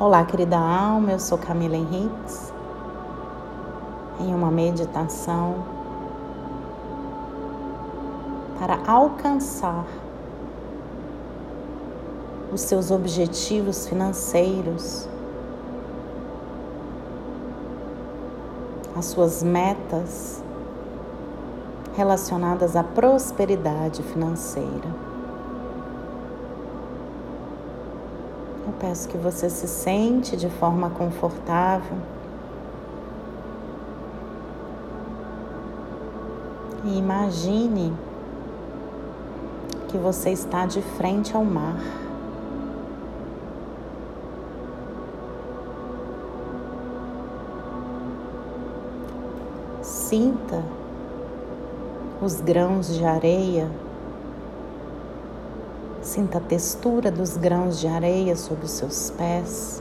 Olá, querida alma, eu sou Camila Henriques. Em uma meditação para alcançar os seus objetivos financeiros, as suas metas relacionadas à prosperidade financeira. Eu peço que você se sente de forma confortável. E imagine que você está de frente ao mar. Sinta os grãos de areia Sinta a textura dos grãos de areia sob os seus pés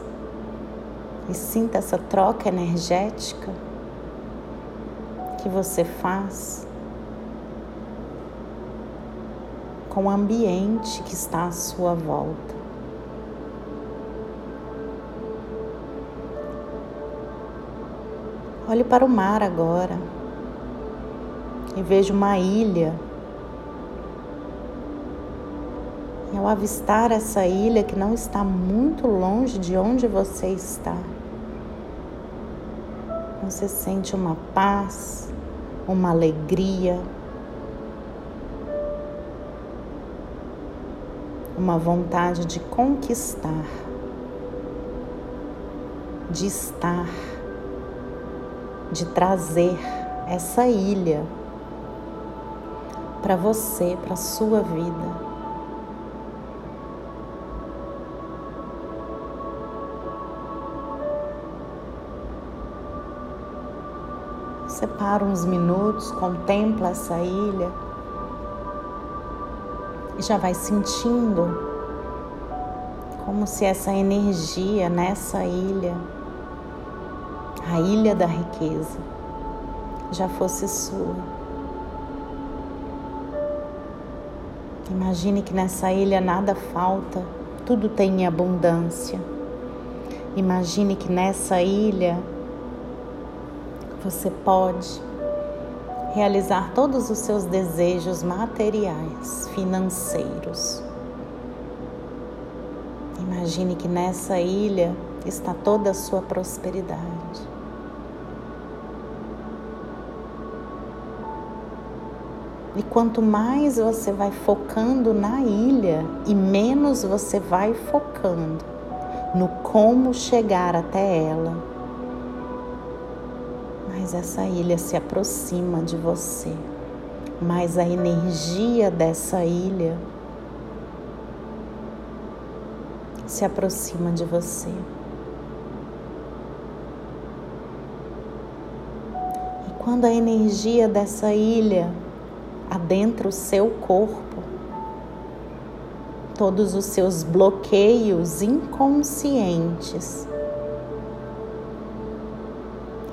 e sinta essa troca energética que você faz com o ambiente que está à sua volta. Olhe para o mar agora e veja uma ilha ao avistar essa ilha que não está muito longe de onde você está, você sente uma paz, uma alegria, uma vontade de conquistar, de estar, de trazer essa ilha para você, para sua vida. Separa uns minutos, contempla essa ilha e já vai sentindo como se essa energia nessa ilha, a ilha da riqueza, já fosse sua. Imagine que nessa ilha nada falta, tudo tem abundância. Imagine que nessa ilha você pode realizar todos os seus desejos materiais, financeiros. Imagine que nessa ilha está toda a sua prosperidade. E quanto mais você vai focando na ilha e menos você vai focando no como chegar até ela, mais essa ilha se aproxima de você, mais a energia dessa ilha se aproxima de você. E quando a energia dessa ilha adentra o seu corpo, todos os seus bloqueios inconscientes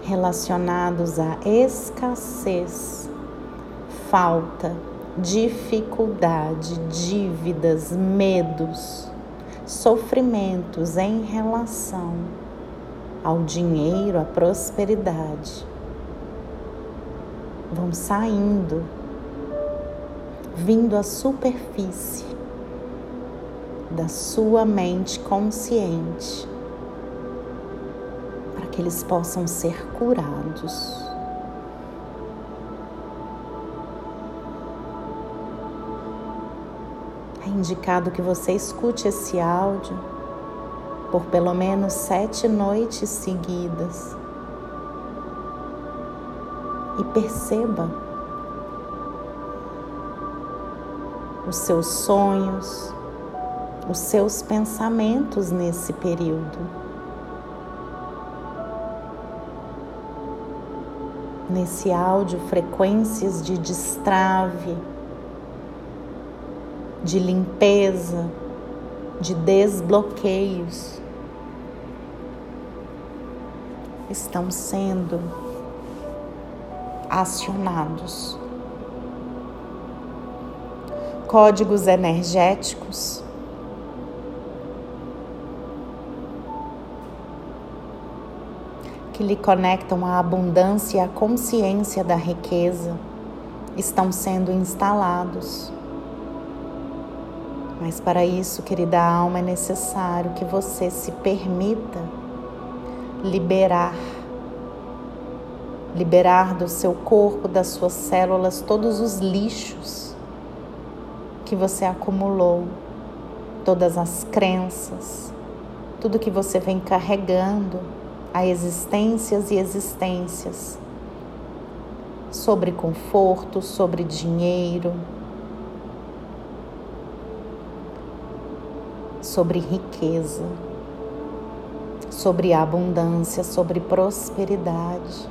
relacionados à escassez, falta, dificuldade, dívidas, medos, sofrimentos em relação ao dinheiro, à prosperidade. Vão saindo, vindo à superfície da sua mente consciente que eles possam ser curados. É indicado que você escute esse áudio por pelo menos sete noites seguidas e perceba os seus sonhos, os seus pensamentos nesse período. Nesse áudio frequências de destrave, de limpeza, de desbloqueios estão sendo acionados. Códigos energéticos que lhe conectam à abundância e à consciência da riqueza estão sendo instalados. Mas para isso, querida alma, é necessário que você se permita liberar liberar do seu corpo, das suas células, todos os lixos que você acumulou, todas as crenças, tudo que você vem carregando a existências e existências sobre conforto, sobre dinheiro, sobre riqueza, sobre abundância, sobre prosperidade.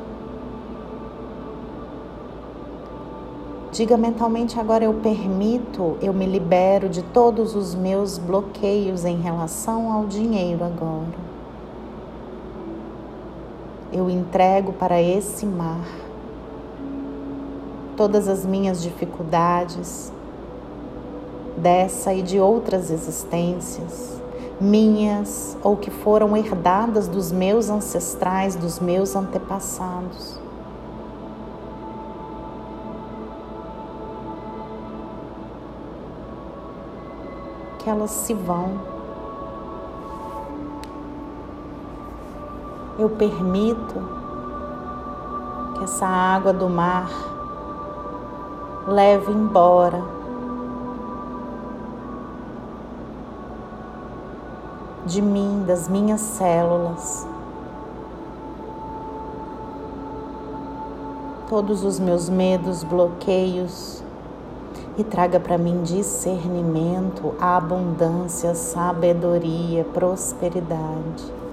Diga mentalmente agora: eu permito, eu me libero de todos os meus bloqueios em relação ao dinheiro agora. Eu entrego para esse mar todas as minhas dificuldades dessa e de outras existências, minhas ou que foram herdadas dos meus ancestrais, dos meus antepassados. que elas se vão. Eu permito que essa água do mar leve embora de mim, das minhas células, todos os meus medos, bloqueios, e traga para mim discernimento, abundância, sabedoria, prosperidade.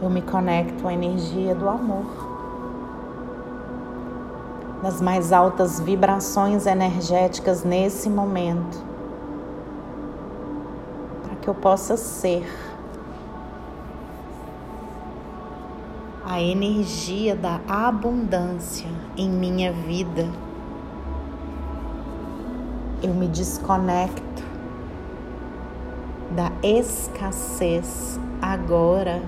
Eu me conecto à energia do amor, das mais altas vibrações energéticas nesse momento, para que eu possa ser a energia da abundância em minha vida. Eu me desconecto da escassez agora.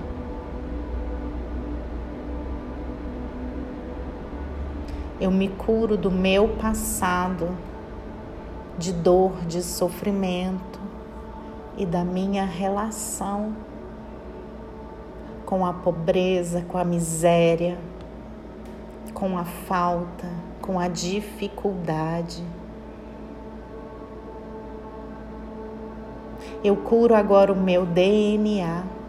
Eu me curo do meu passado, de dor, de sofrimento e da minha relação com a pobreza, com a miséria, com a falta, com a dificuldade. Eu curo agora o meu DNA.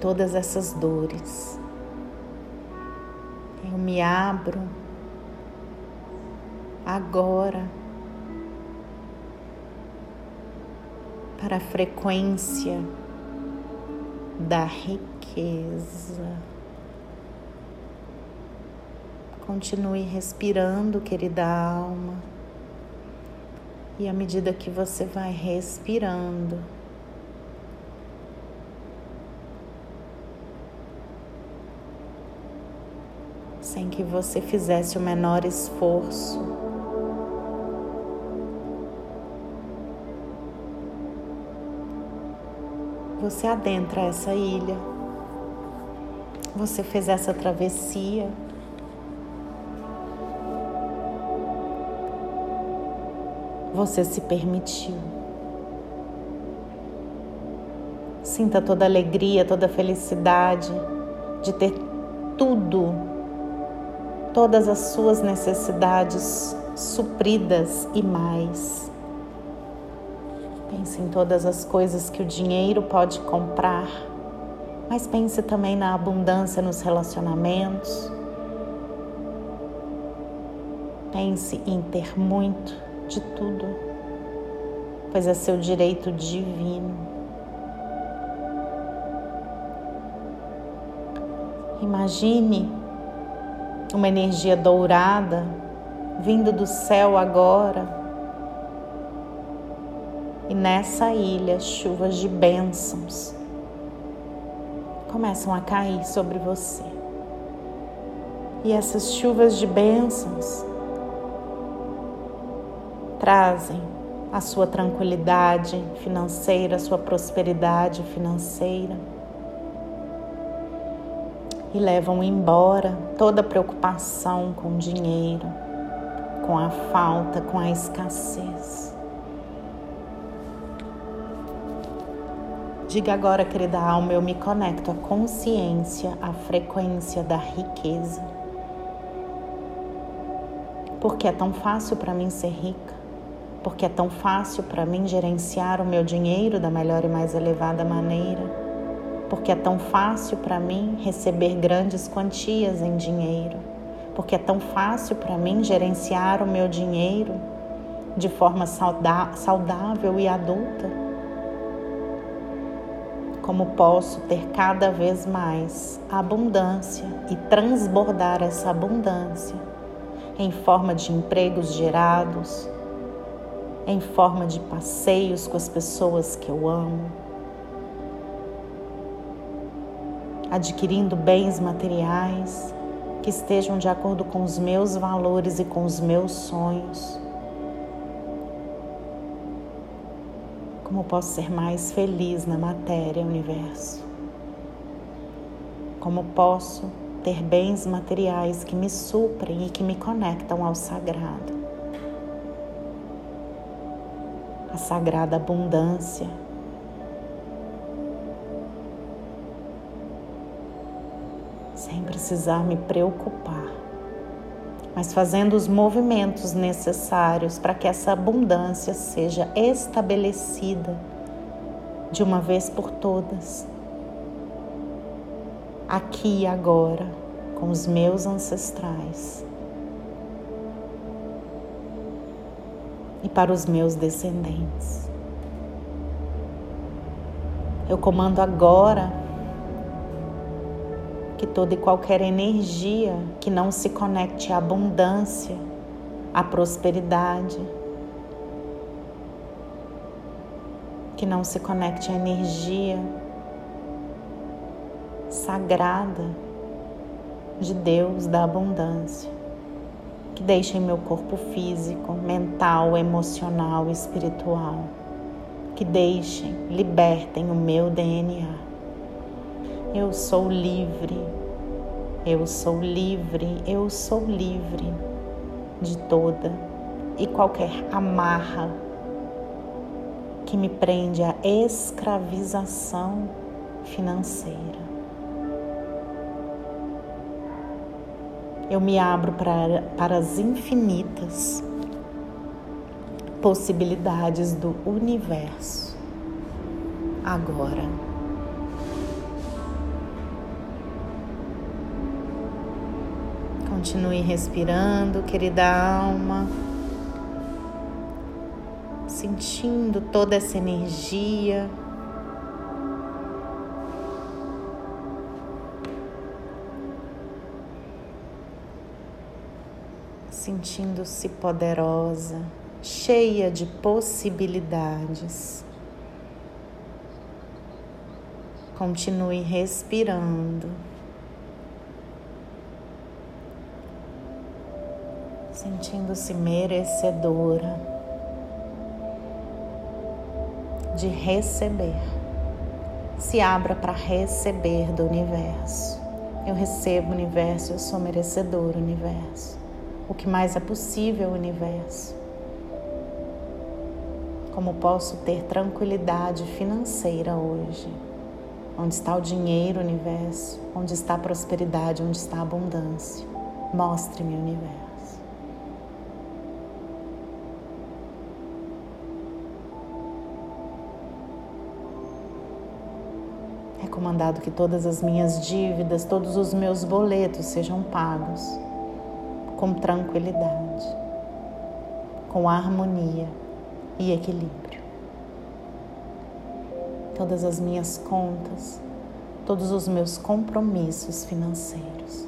Todas essas dores. Eu me abro agora para a frequência da riqueza. Continue respirando, querida alma. E à medida que você vai respirando, sem que você fizesse o menor esforço, você adentra essa ilha. Você fez essa travessia. você se permitiu. Sinta toda a alegria, toda a felicidade de ter tudo, todas as suas necessidades supridas e mais. Pense em todas as coisas que o dinheiro pode comprar, mas pense também na abundância nos relacionamentos. Pense em ter muito de tudo, pois é seu direito divino. Imagine uma energia dourada vindo do céu agora. E nessa ilha, chuvas de bênçãos começam a cair sobre você. E essas chuvas de bênçãos trazem a sua tranquilidade financeira, a sua prosperidade financeira. E levam embora toda preocupação com dinheiro, com a falta, com a escassez. Diga agora, querida alma, eu me conecto à consciência, à frequência da riqueza. Porque é tão fácil para mim ser rica, porque é tão fácil para mim gerenciar o meu dinheiro da melhor e mais elevada maneira, porque é tão fácil para mim receber grandes quantias em dinheiro, porque é tão fácil para mim gerenciar o meu dinheiro de forma saudável e adulta. Como posso ter cada vez mais abundância e transbordar essa abundância em forma de empregos gerados, em forma de passeios com as pessoas que eu amo, adquirindo bens materiais que estejam de acordo com os meus valores e com os meus sonhos Como posso ser mais feliz na matéria, universo? Como posso ter bens materiais que me suprem e que me conectam ao sagrado? A sagrada abundância. Sem precisar me preocupar mas fazendo os movimentos necessários para que essa abundância seja estabelecida de uma vez por todas, aqui e agora, com os meus ancestrais e para os meus descendentes. Eu comando agora que toda e qualquer energia que não se conecte à abundância, à prosperidade, que não se conecte à energia sagrada de Deus da abundância, que deixe em meu corpo físico, mental, emocional, espiritual, que deixem, libertem o meu DNA eu sou livre, eu sou livre, eu sou livre de toda e qualquer amarra que me prende à escravização financeira. Eu me abro para, para as infinitas possibilidades do universo agora. Continue respirando, querida alma, sentindo toda essa energia. Sentindo-se poderosa, cheia de possibilidades. Continue respirando. Sentindo-se merecedora de receber. Se abra para receber do universo. Eu recebo o universo, eu sou merecedor universo. O que mais é possível, universo? Como posso ter tranquilidade financeira hoje? Onde está o dinheiro, universo? Onde está a prosperidade? Onde está a abundância? Mostre-me, universo. Comandado que todas as minhas dívidas, todos os meus boletos sejam pagos com tranquilidade, com harmonia e equilíbrio. Todas as minhas contas, todos os meus compromissos financeiros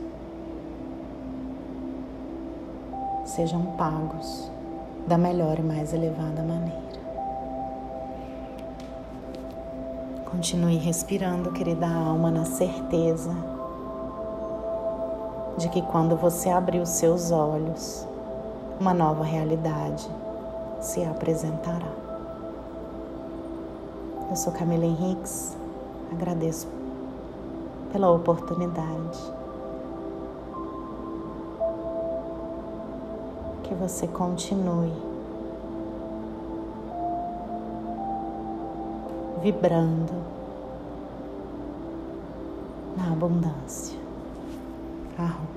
sejam pagos da melhor e mais elevada maneira. Continue respirando, querida alma, na certeza de que quando você abrir os seus olhos, uma nova realidade se apresentará. Eu sou Camila Henriques, agradeço pela oportunidade. Que você continue vibrando na abundância. Arroba.